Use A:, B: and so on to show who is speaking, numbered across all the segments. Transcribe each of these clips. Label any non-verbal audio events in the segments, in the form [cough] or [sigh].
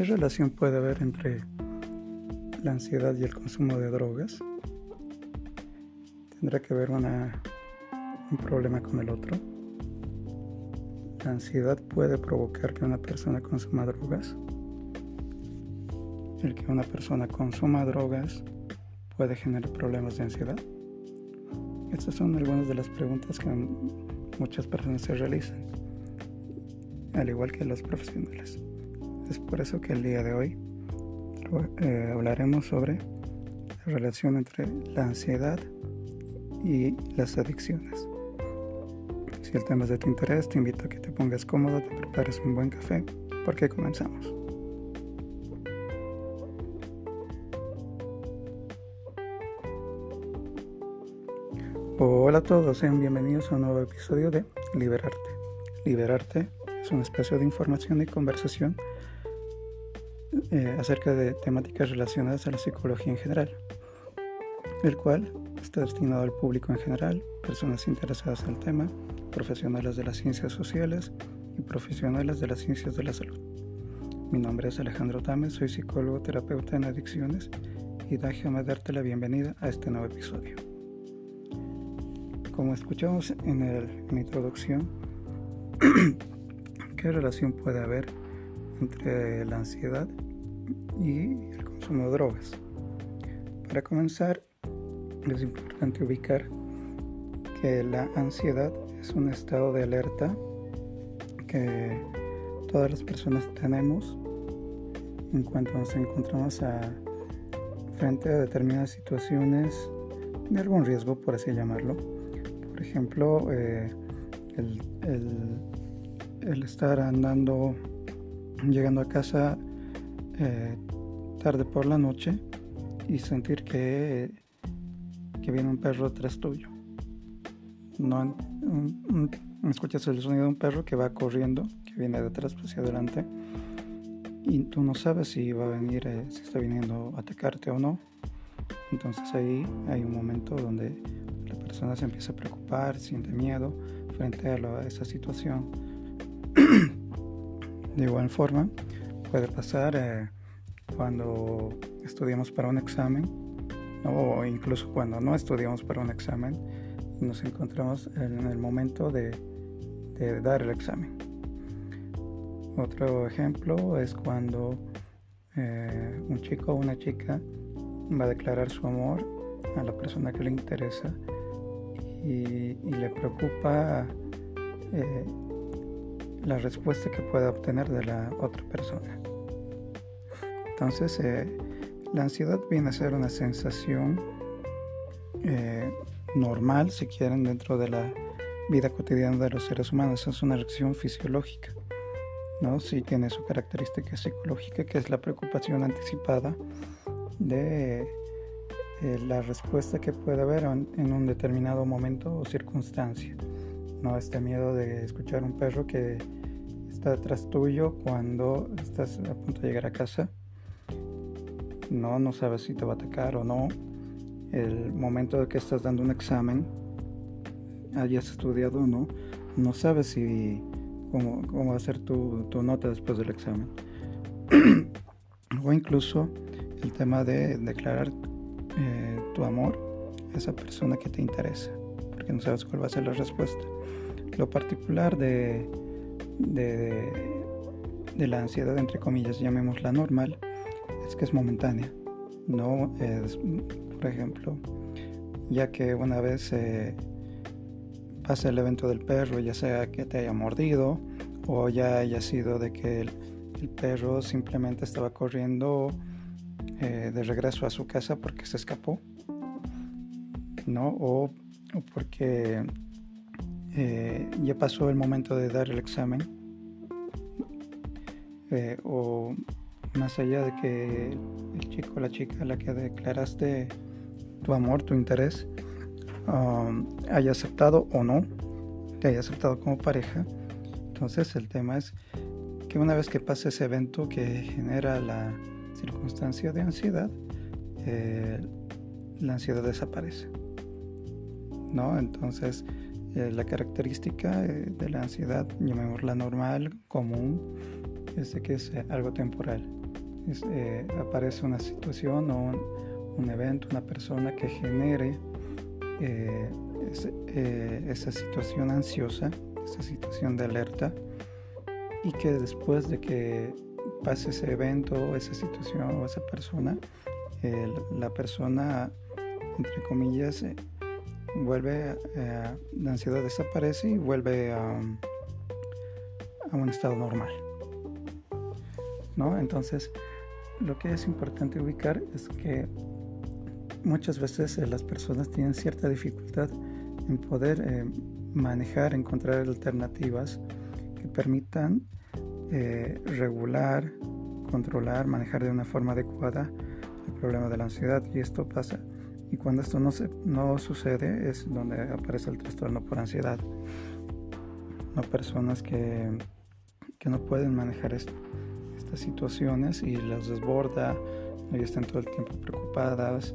A: ¿Qué relación puede haber entre la ansiedad y el consumo de drogas? ¿Tendrá que ver un problema con el otro? ¿La ansiedad puede provocar que una persona consuma drogas? ¿El que una persona consuma drogas puede generar problemas de ansiedad? Estas son algunas de las preguntas que muchas personas se realizan, al igual que los profesionales. Es por eso que el día de hoy eh, hablaremos sobre la relación entre la ansiedad y las adicciones. Si el tema es de tu interés, te invito a que te pongas cómodo, te prepares un buen café, porque comenzamos. Hola a todos, sean bienvenidos a un nuevo episodio de Liberarte. Liberarte es un espacio de información y conversación eh, acerca de temáticas relacionadas a la psicología en general, el cual está destinado al público en general, personas interesadas en el tema, profesionales de las ciencias sociales y profesionales de las ciencias de la salud. Mi nombre es Alejandro Tames, soy psicólogo terapeuta en adicciones y déjame darte la bienvenida a este nuevo episodio. Como escuchamos en, el, en la introducción, [clears throat] ¿qué relación puede haber entre la ansiedad y el consumo de drogas. Para comenzar, es importante ubicar que la ansiedad es un estado de alerta que todas las personas tenemos en cuanto nos encontramos frente a determinadas situaciones de algún riesgo, por así llamarlo. Por ejemplo, eh, el estar andando llegando a casa eh, tarde por la noche y sentir que, que viene un perro tras tuyo. No, escuchas el sonido de un perro que va corriendo, que viene de atrás hacia adelante, y tú no sabes si va a venir, eh, si está viniendo a atacarte o no. Entonces ahí hay un momento donde la persona se empieza a preocupar, siente miedo frente a esa situación. De igual forma, puede pasar eh, cuando estudiamos para un examen o incluso cuando no estudiamos para un examen y nos encontramos en el momento de, dar el examen. Otro ejemplo es cuando eh, un chico o una chica va a declarar su amor a la persona que le interesa y, le preocupa eh, la respuesta que pueda obtener de la otra persona. Entonces, eh, la ansiedad viene a ser una sensación eh, normal, si quieren, dentro de la vida cotidiana de los seres humanos. Es una reacción fisiológica, ¿no? Sí tiene su característica psicológica, que es la preocupación anticipada de eh, la respuesta que puede haber en un determinado momento o circunstancia. ¿No? Este miedo de escuchar un perro que está detrás tuyo cuando estás a punto de llegar a casa. No, no sabes si te va a atacar o no. El momento de que estás dando un examen, hayas estudiado o no, no sabes si cómo, cómo va a ser tu, tu nota después del examen. [clears throat] o incluso el tema de declarar eh, tu amor a esa persona que te interesa, porque no sabes cuál va a ser la respuesta. Lo particular de, de, la ansiedad, entre comillas, llamémosla normal, es que es momentánea. No es, por ejemplo, ya que una vez eh, pasa el evento del perro, ya sea que te haya mordido o ya haya sido de que el, perro simplemente estaba corriendo eh, de regreso a su casa porque se escapó, ¿no? O, o porque eh, ya pasó el momento de dar el examen eh, o más allá de que el chico o la chica a la que declaraste tu amor, tu interés, um, haya aceptado o no, te haya aceptado como pareja. Entonces el tema es que una vez que pasa ese evento que genera la circunstancia de ansiedad, eh, la ansiedad desaparece. ¿No? Entonces eh, la característica eh, de la ansiedad, llamémosla normal, común, es de que es eh, algo temporal. aparece una situación o un, evento, una persona que genere esa situación ansiosa, esa situación de alerta, y que después de que pase ese evento, esa situación o esa persona, la persona, entre comillas, vuelve, la ansiedad desaparece y vuelve a, un estado normal. ¿no? Entonces, lo que es importante ubicar es que muchas veces eh, las personas tienen cierta dificultad en poder eh, manejar, encontrar alternativas que permitan eh, regular, controlar, manejar de una forma adecuada el problema de la ansiedad y esto pasa. Y cuando esto no, se, no sucede es donde aparece el trastorno por ansiedad. No personas que, que no pueden manejar esto situaciones y las desborda y están todo el tiempo preocupadas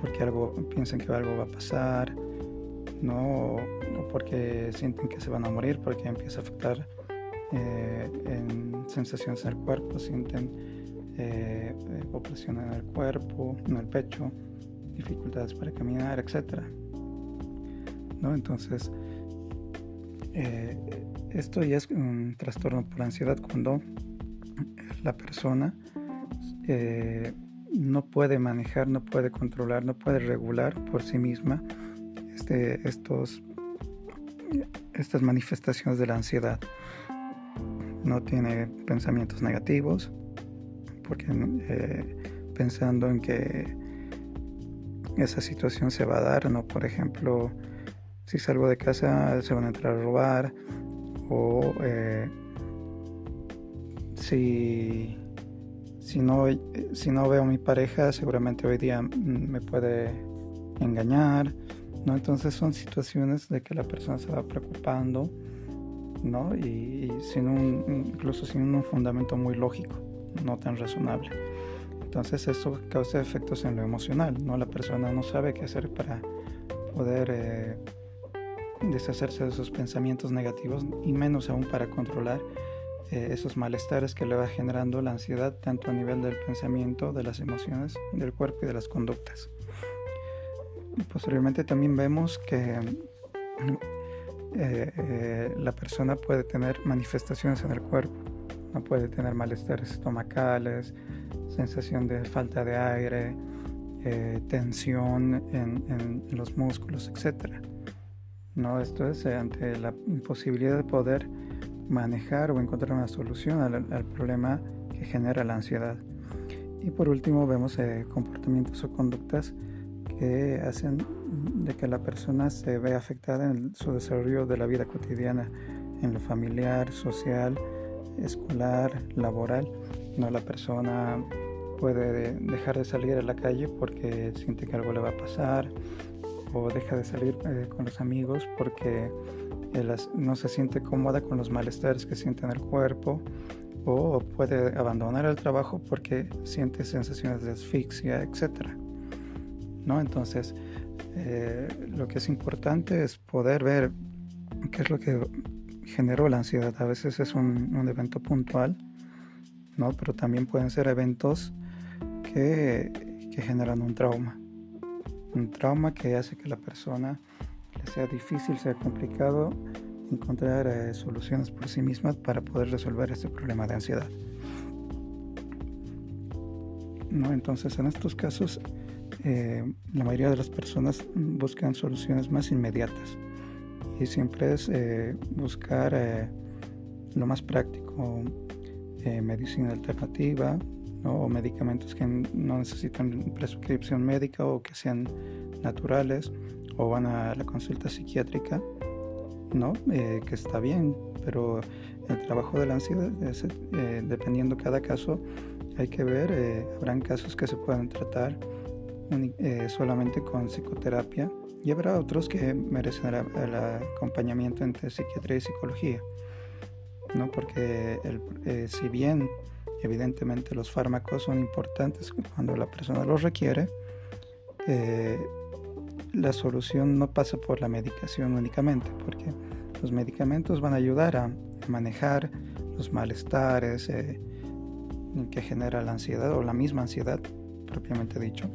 A: porque algo piensan que algo va a pasar no o porque sienten que se van a morir porque empieza a afectar eh, en sensaciones en cuerpo sienten eh, opresión en el cuerpo en el pecho dificultades para caminar etcétera no entonces eh, esto ya es un trastorno por ansiedad cuando la persona eh, no puede manejar, no puede controlar, no puede regular por sí misma este, estos, estas manifestaciones de la ansiedad. No tiene pensamientos negativos, porque eh, pensando en que esa situación se va a dar, ¿no? Por ejemplo, si salgo de casa se van a entrar a robar o eh, si, si, no, si no veo a mi pareja, seguramente hoy día me puede engañar, ¿no? Entonces son situaciones de que la persona se va preocupando, ¿no? Y, sin un, incluso sin un fundamento muy lógico, no tan razonable. Entonces esto causa efectos en lo emocional, ¿no? La persona no sabe qué hacer para poder eh, deshacerse de esos pensamientos negativos y menos aún para controlar eh, esos malestares que le va generando la ansiedad tanto a nivel del pensamiento, de las emociones, del cuerpo y de las conductas. Posteriormente también vemos que eh, la persona puede tener manifestaciones en el cuerpo, no puede tener malestares estomacales, sensación de falta de aire, tensión en, los músculos, etc. ¿No? Esto es ante la imposibilidad de poder manejar o encontrar una solución al, problema que genera la ansiedad. Y por último vemos eh, comportamientos o conductas que hacen de que la persona se vea afectada en su desarrollo de la vida cotidiana, en lo familiar, social, escolar, laboral. No la persona puede dejar de salir a la calle porque siente que algo le va a pasar o deja de salir eh, con los amigos porque no se siente cómoda con los malestares que siente en el cuerpo o puede abandonar el trabajo porque siente sensaciones de asfixia, etc. ¿No? Entonces, eh, lo que es importante es poder ver qué es lo que generó la ansiedad. A veces es un, un evento puntual, ¿no? pero también pueden ser eventos que, que generan un trauma. Un trauma que hace que la persona sea difícil, sea complicado encontrar eh, soluciones por sí mismas para poder resolver este problema de ansiedad. ¿No? Entonces, en estos casos, eh, la mayoría de las personas buscan soluciones más inmediatas y siempre es eh, buscar lo más práctico, medicina alternativa o medicamentos que no necesitan prescripción médica o que sean naturales o van a la consulta psiquiátrica, ¿no? Eh, que está bien, pero el trabajo de la ansiedad, eh, dependiendo cada caso, hay que ver, eh, habrán casos que se pueden tratar solamente con psicoterapia y habrá otros que merecen el, acompañamiento entre psiquiatría y psicología, ¿no? Porque si bien evidentemente los fármacos son importantes cuando la persona los requiere, la solución no pasa por la medicación únicamente, porque los medicamentos van a ayudar a manejar los malestares, eh, que genera la ansiedad o la misma ansiedad propiamente dicho.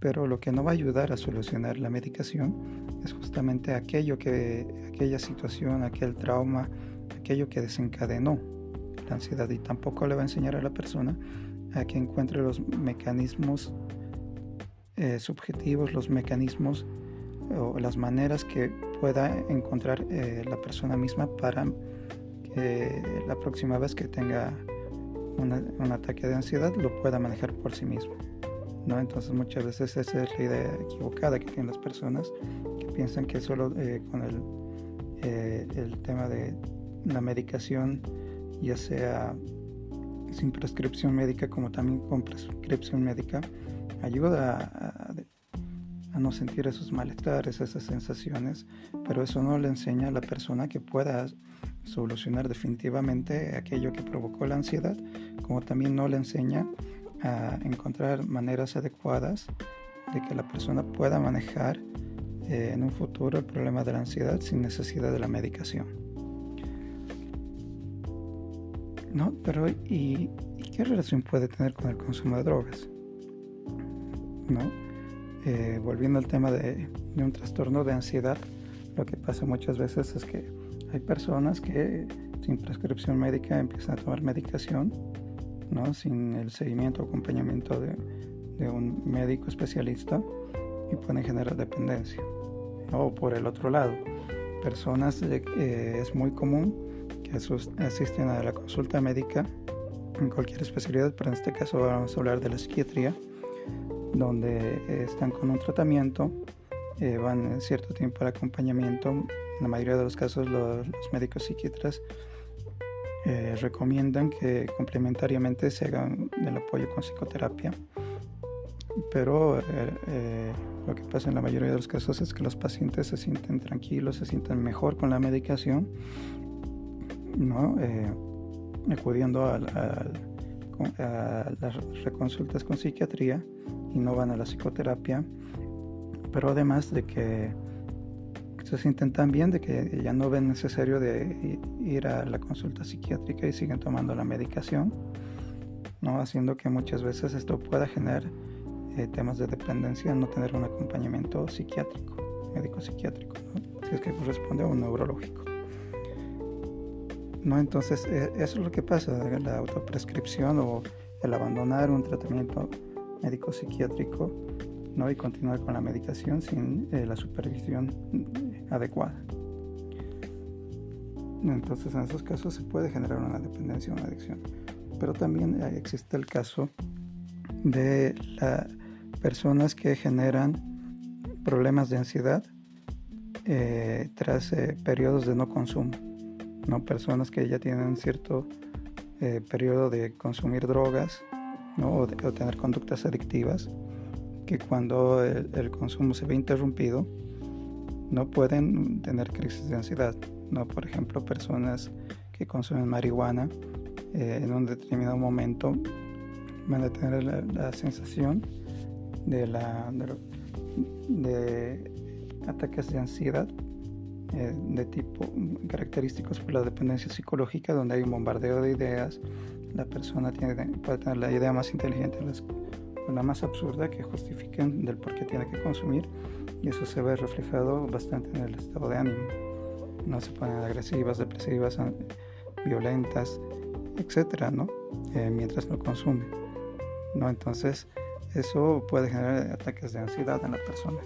A: Pero lo que no va a ayudar a solucionar la medicación es justamente aquello que, aquella situación, aquel trauma, aquello que desencadenó la ansiedad y tampoco le va a enseñar a la persona a que encuentre los mecanismos eh, subjetivos, los mecanismos o las maneras que pueda encontrar eh, la persona misma para que la próxima vez que tenga un ataque de ansiedad lo pueda manejar por sí mismo. Entonces muchas veces esa es la idea equivocada que tienen las personas que piensan que solo eh, con el, eh, el tema de la medicación, ya sea sin prescripción médica como también con prescripción médica, ayuda a, a no sentir esos malestares, esas sensaciones, pero eso no le enseña a la persona que pueda solucionar definitivamente aquello que provocó la ansiedad, como también no le enseña a encontrar maneras adecuadas de que la persona pueda manejar eh, en un futuro el problema de la ansiedad sin necesidad de la medicación. ¿No? Pero ¿y, qué relación puede tener con el consumo de drogas? ¿No? Eh, volviendo al tema de, de un trastorno de ansiedad, lo que pasa muchas veces es que hay personas que sin prescripción médica empiezan a tomar medicación, ¿no? sin el seguimiento o acompañamiento de, un médico especialista y pueden generar dependencia. O por el otro lado, personas eh, es muy común que asisten a la consulta médica en cualquier especialidad, pero en este caso vamos a hablar de la psiquiatría, donde están con un tratamiento, eh, van cierto tiempo al acompañamiento en la mayoría de los casos los, médicos psiquiatras eh, recomiendan que complementariamente se hagan el apoyo con psicoterapia, pero eh, eh, lo que pasa en la mayoría de los casos es que los pacientes se sienten tranquilos, se sienten mejor con la medicación, ¿no? acudiendo a, a las reconsultas con psiquiatría y no van a la psicoterapia, pero además de que se sienten tan bien de que ya no ven necesario de ir a la consulta psiquiátrica y siguen tomando la medicación, ¿no? haciendo que muchas veces esto pueda generar eh, temas de dependencia, no tener un acompañamiento psiquiátrico, médico psiquiátrico, si es que corresponde a un neurológico. ¿no? Entonces, eh, eso es lo que pasa, la autoprescripción o el abandonar un tratamiento médico psiquiátrico ¿no? y continuar con la medicación sin eh, la supervisión adecuada. Entonces en esos casos se puede generar una dependencia o una adicción. Pero también existe el caso de las personas que generan problemas de ansiedad eh, tras eh, periodos de no consumo. ¿no? Personas que ya tienen cierto eh, periodo de consumir drogas ¿no? o, de, tener conductas adictivas, que cuando el consumo se ve interrumpido, no pueden tener crisis de ansiedad. ¿no? Por ejemplo, personas que consumen marihuana eh, en un determinado momento van a tener la, sensación de, la, de, ataques de ansiedad eh, de tipo característicos por la dependencia psicológica, donde hay un bombardeo de ideas. La persona tiene, puede tener la idea más inteligente la más absurda que justifiquen del por qué tiene que consumir y eso se ve reflejado bastante en el estado de ánimo. No se ponen agresivas, depresivas, violentas, etcétera, ¿no? Eh, mientras no consume, ¿no? Entonces, eso puede generar ataques de ansiedad en la persona.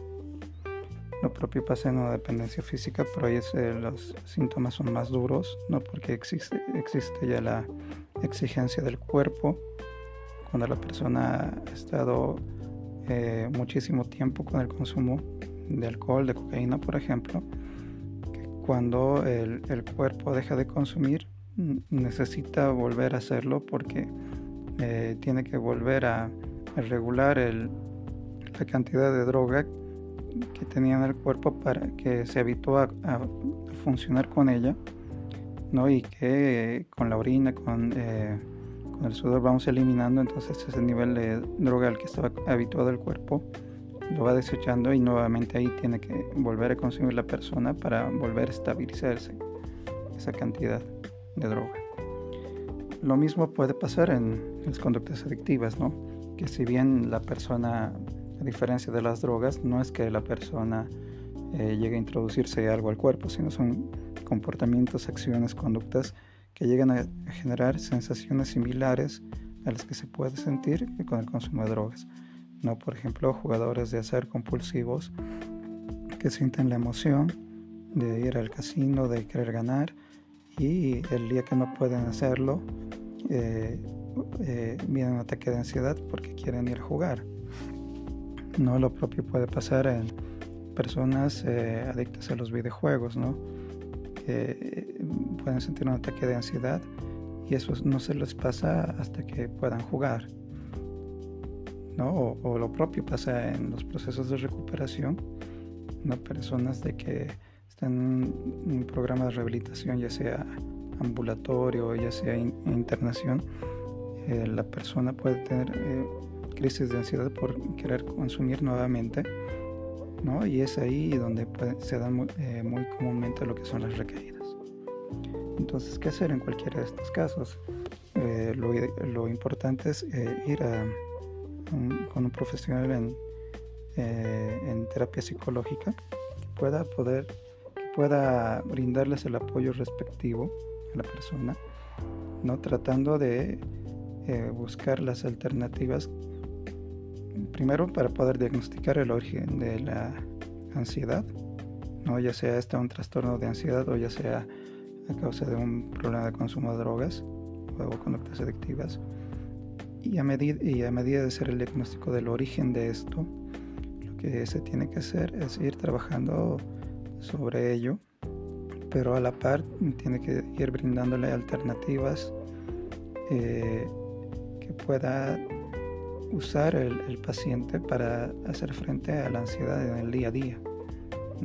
A: Lo propio pasa en una dependencia física, pero ahí eh, los síntomas son más duros, ¿no? Porque existe, existe ya la exigencia del cuerpo cuando la persona ha estado eh, muchísimo tiempo con el consumo de alcohol, de cocaína, por ejemplo, cuando el, cuerpo deja de consumir, necesita volver a hacerlo porque eh, tiene que volver a, regular la cantidad de droga que tenía en el cuerpo para que se habitúe a, funcionar con ella, ¿no? Y que con la orina, eh, con el sudor vamos eliminando entonces ese nivel de droga al que estaba habituado el cuerpo lo va desechando y nuevamente ahí tiene que volver a consumir la persona para volver a estabilizarse esa cantidad de droga. lo mismo puede pasar en las conductas adictivas, ¿no? Que si bien la persona, a diferencia de las drogas, no es que la persona eh, llegue a introducirse algo al cuerpo, sino son comportamientos, acciones, conductas que llegan a generar sensaciones similares a las que se puede sentir con el consumo de drogas. ¿no? Por ejemplo, jugadores de hacer compulsivos que sienten la emoción de ir al casino, de querer ganar y el día que no pueden hacerlo, eh, eh, un ataque de ansiedad porque quieren ir a jugar. No lo propio puede pasar en personas eh, adictas a los videojuegos, ¿no? Pueden sentir un ataque de ansiedad y eso no se les pasa hasta que puedan jugar. ¿no? O, lo propio pasa en los procesos de recuperación, ¿no? personas de que están en un programa de rehabilitación, ya sea ambulatorio, ya sea internación, eh, la persona puede tener eh, crisis de ansiedad por querer consumir nuevamente, ¿no? y es ahí donde se dan muy, eh, muy comúnmente lo que son las recaídas. Entonces, ¿qué hacer en cualquiera de estos casos? lo, lo, importante es ir a, con un profesional en, en terapia psicológica que pueda poder pueda brindarles el apoyo respectivo a la persona, ¿no? tratando de eh, buscar las alternativas, primero para poder diagnosticar el origen de la ansiedad, ¿no? ya sea este un trastorno de ansiedad o ya sea a causa de un problema de consumo de drogas o conductas adictivas. Y a, medida, y a medida de ser el diagnóstico del origen de esto, lo que se tiene que hacer es ir trabajando sobre ello, pero a la par tiene que ir brindándole alternativas eh, que pueda usar el, paciente para hacer frente a la ansiedad en el día a día.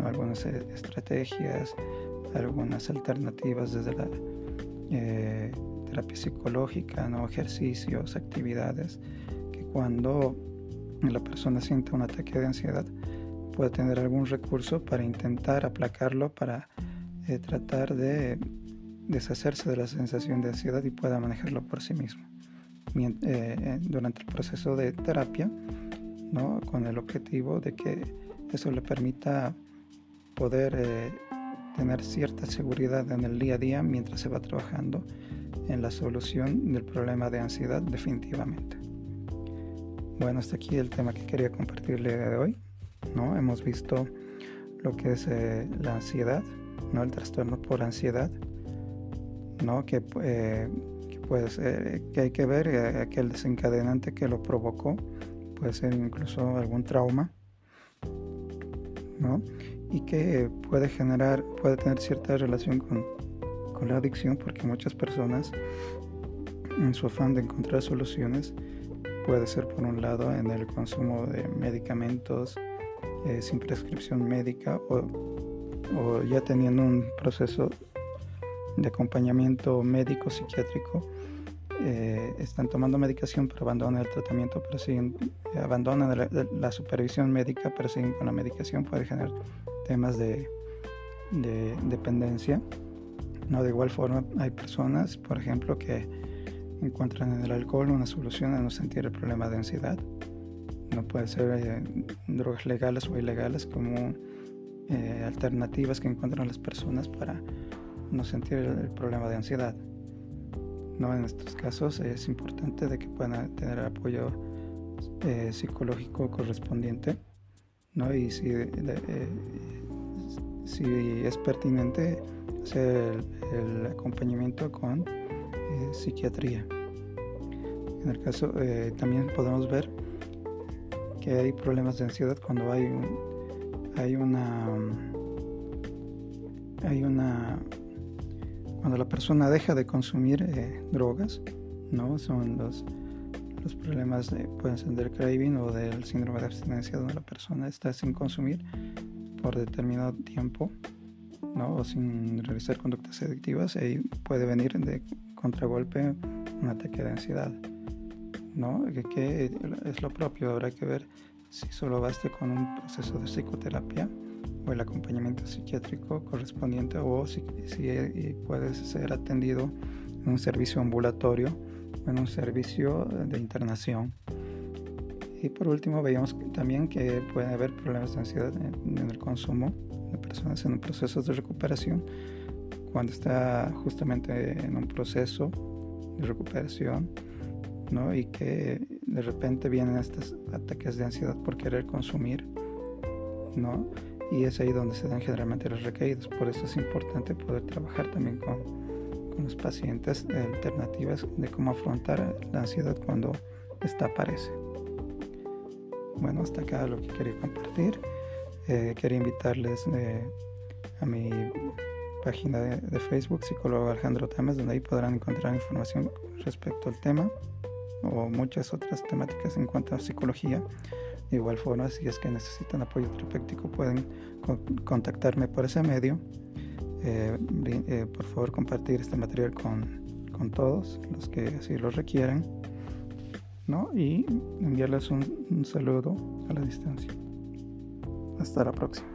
A: Algunas e, estrategias, algunas alternativas desde la eh, terapia psicológica, ¿no? ejercicios, actividades, que cuando la persona siente un ataque de ansiedad, puede tener algún recurso para intentar aplacarlo, para eh, tratar de deshacerse de la sensación de ansiedad y pueda manejarlo por sí mismo. Eh, durante el proceso de terapia, ¿no? con el objetivo de que eso le permita poder tener cierta seguridad en el día a día mientras se va trabajando en la solución del problema de ansiedad definitivamente. Bueno, hasta aquí el tema que quería compartirle de hoy. ¿no? Hemos visto lo que es eh, la ansiedad, ¿no? El trastorno por ansiedad, ¿no? Que, eh, que ser, que hay que ver eh, aquel desencadenante que lo provocó, puede ser incluso algún trauma, ¿no? Y que puede generar, puede tener cierta relación con, con la adicción, porque muchas personas, en su afán de encontrar soluciones, puede ser por un lado en el consumo de medicamentos, eh, sin prescripción médica o, ya teniendo un proceso de acompañamiento médico psiquiátrico eh, están tomando medicación pero abandonan el tratamiento pero siguen eh, abandonan la, supervisión médica pero siguen con la medicación puede generar temas de, de dependencia no de igual forma hay personas por ejemplo que encuentran en el alcohol una solución a no sentir el problema de ansiedad no puede ser eh, drogas legales o ilegales como eh, alternativas que encuentran las personas para no sentir el, problema de ansiedad. ¿No? En estos casos es importante de que puedan tener apoyo eh, psicológico correspondiente ¿no? y si, si es pertinente hacer el, acompañamiento con psiquiatría. En el caso también podemos ver que hay problemas de ansiedad cuando hay hay una hay una cuando la persona deja de consumir eh, drogas no son los los problemas de, pueden ser del craving o del síndrome de abstinencia donde la persona está sin consumir por determinado tiempo ¿no? o sin realizar conductas adictivas y puede venir de contragolpe un ataque de ansiedad ¿no? Que, es lo propio, habrá que ver si solo basta con un proceso de psicoterapia o el acompañamiento psiquiátrico correspondiente o si, si puede ser atendido en en un servicio ambulatorio o en un servicio de internación. Y por último, veíamos también que pueden haber problemas de ansiedad en, el consumo de personas en procesos de recuperación cuando está justamente en un proceso de recuperación ¿no? y que de repente vienen estos ataques de ansiedad por querer consumir ¿no? Y es ahí donde se dan generalmente las recaídas por eso es importante poder trabajar también con, con los pacientes alternativas de cómo afrontar la ansiedad cuando esta aparece. Bueno hasta acá lo que quería compartir. Eh, quería invitarles eh, a mi página de, Facebook, psicólogo Alejandro Temes, donde ahí podrán encontrar información respecto al tema o muchas otras temáticas en cuanto a psicología. Igual forma, si es que necesitan apoyo terapéutico, pueden contactarme por ese medio. Eh, eh, por favor, compartir este material con, con, todos los que así lo requieran. ¿no? Y enviarles un saludo a la distancia. Hasta la próxima.